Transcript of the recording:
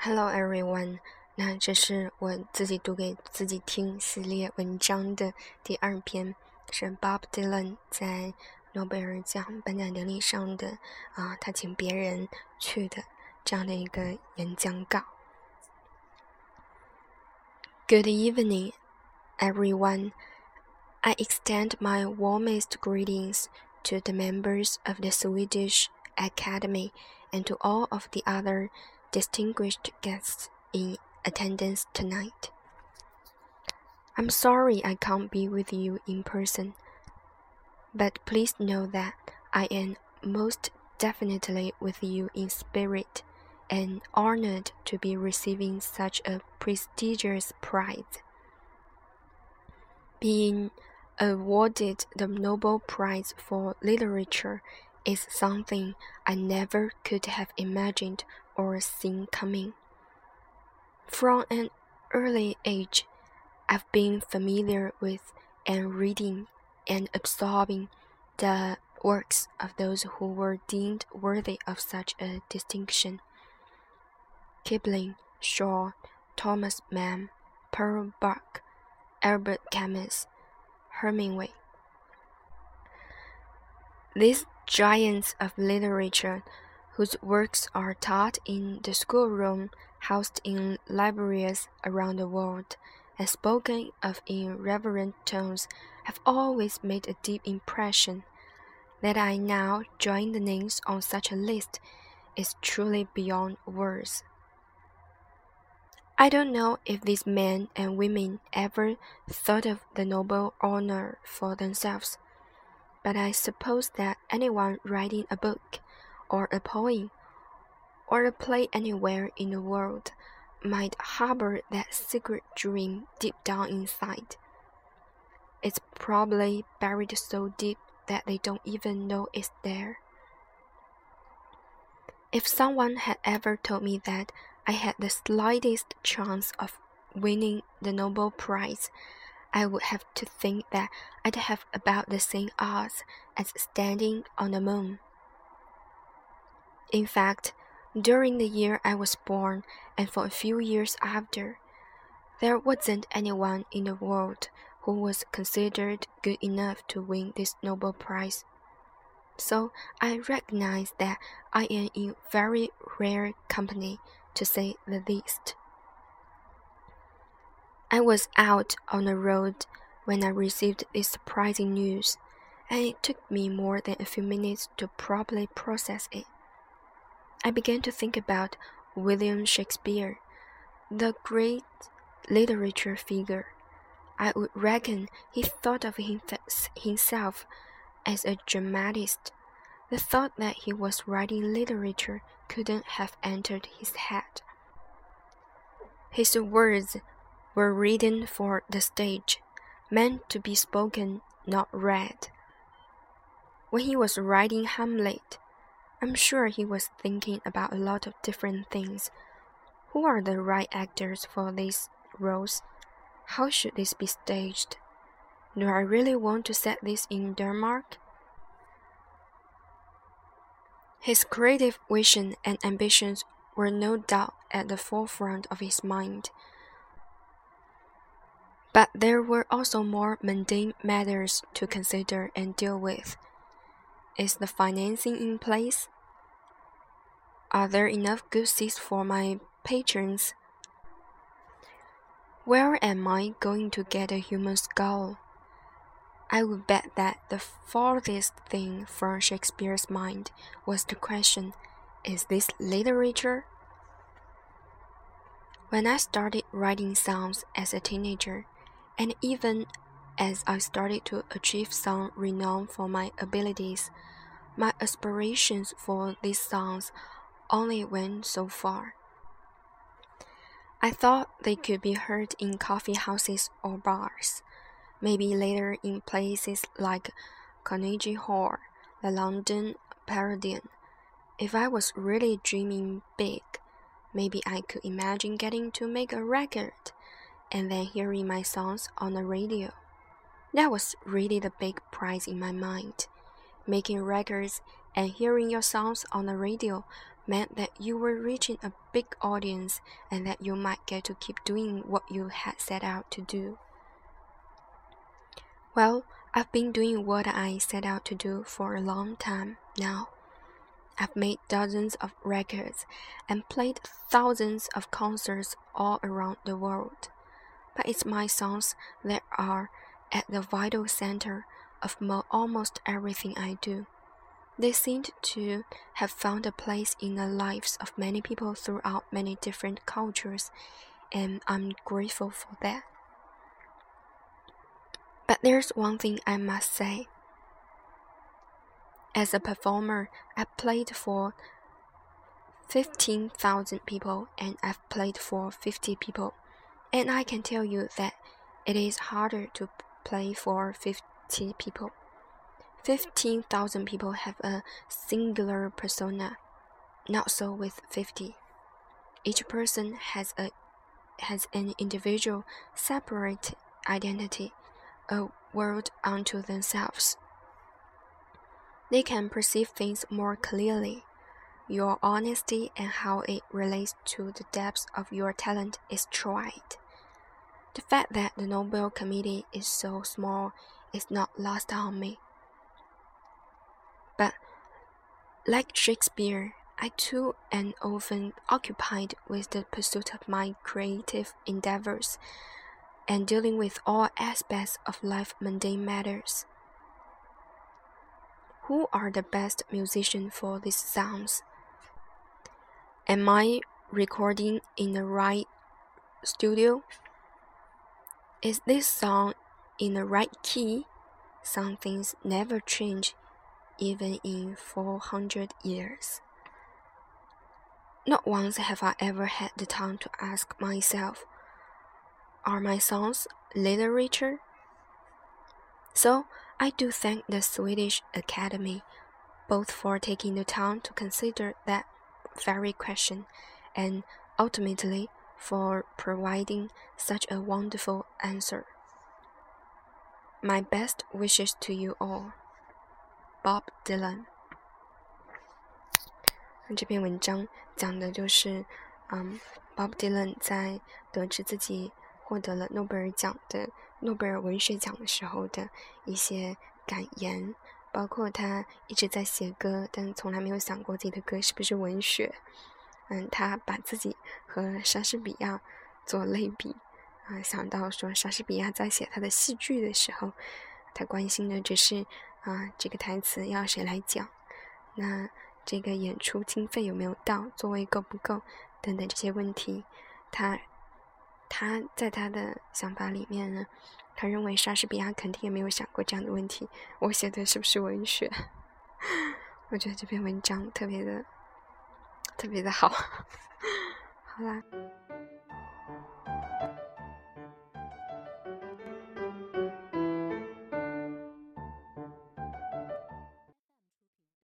Hello everyone，那这是我自己读给自己听系列文章的第二篇，是 Bob Dylan 在诺贝尔奖颁奖典礼上的啊，他请别人去的这样的一个演讲稿。Good evening, everyone. I extend my warmest greetings to the members of the Swedish Academy and to all of the other distinguished guests in attendance tonight. I'm sorry I can't be with you in person, but please know that I am most definitely with you in spirit and honored to be receiving such a prestigious prize. Being awarded the Nobel Prize for Literature is something I never could have imagined or seen coming. From an early age, I've been familiar with and reading and absorbing the works of those who were deemed worthy of such a distinction. Kipling, Shaw, Thomas Mann, Pearl Buck, Albert Camus, Hemingway. These giants of literature whose works are taught in the schoolroom, housed in libraries around the world, and spoken of in reverent tones, have always made a deep impression. That I now join the names on such a list is truly beyond words. I don't know if these men and women ever thought of the Nobel honor for themselves, but I suppose that anyone writing a book or a poem, or a play anywhere in the world, might harbor that secret dream deep down inside. It's probably buried so deep that they don't even know it's there. If someone had ever told me that I had the slightest chance of winning the Nobel Prize, I would have to think that I'd have about the same odds as standing on the moon. In fact, during the year I was born and for a few years after, there wasn't anyone in the world who was considered good enough to win this Nobel Prize. So I recognize that I am in very rare company, to say the least. I was out on the road when I received this surprising news, and it took me more than a few minutes to properly process it. I began to think about William Shakespeare, the great literature figure. I would reckon he thought of himself as a dramatist. The thought that he was writing literature couldn't have entered his head. His words were written for the stage, meant to be spoken, not read. When he was writing Hamlet, I'm sure he was thinking about a lot of different things. Who are the right actors for these roles? How should this be staged? Do I really want to set this in Denmark? His creative vision and ambitions were no doubt at the forefront of his mind. But there were also more mundane matters to consider and deal with. Is the financing in place? Are there enough good seats for my patrons? Where am I going to get a human skull? I would bet that the farthest thing from Shakespeare's mind was the question Is this literature? When I started writing songs as a teenager, and even as I started to achieve some renown for my abilities, my aspirations for these songs only went so far. I thought they could be heard in coffee houses or bars, maybe later in places like Carnegie Hall, the London Palladium. If I was really dreaming big, maybe I could imagine getting to make a record and then hearing my songs on the radio. That was really the big prize in my mind. Making records and hearing your songs on the radio meant that you were reaching a big audience and that you might get to keep doing what you had set out to do. Well, I've been doing what I set out to do for a long time now. I've made dozens of records and played thousands of concerts all around the world. But it's my songs that are at the vital center of almost everything I do. They seemed to have found a place in the lives of many people throughout many different cultures, and I'm grateful for that. But there's one thing I must say. As a performer, I played for 15,000 people and I've played for 50 people. And I can tell you that it is harder to play for 50 people. 15,000 people have a singular persona, not so with 50. Each person has a has an individual separate identity, a world unto themselves. They can perceive things more clearly. Your honesty and how it relates to the depths of your talent is tried. The fact that the Nobel Committee is so small is not lost on me. But like Shakespeare, I too am often occupied with the pursuit of my creative endeavors and dealing with all aspects of life mundane matters. Who are the best musicians for these sounds? Am I recording in the right studio? Is this song in the right key? Some things never change, even in 400 years. Not once have I ever had the time to ask myself, are my songs literature? So I do thank the Swedish Academy both for taking the time to consider that very question and ultimately for providing such a wonderful answer. My best wishes to you all. Bob Dylan。这篇文章讲的就是，嗯，Bob Dylan 在得知自己获得了诺贝尔奖的诺贝尔文学奖的时候的一些感言，包括他一直在写歌，但从来没有想过自己的歌是不是文学。嗯，他把自己和莎士比亚做类比，啊，想到说莎士比亚在写他的戏剧的时候，他关心的只是啊这个台词要谁来讲，那这个演出经费有没有到，座位够不够等等这些问题，他。他在他的想法里面呢，他认为莎士比亚肯定也没有想过这样的问题。我写的是不是文学？我觉得这篇文章特别的特别的好。好啦。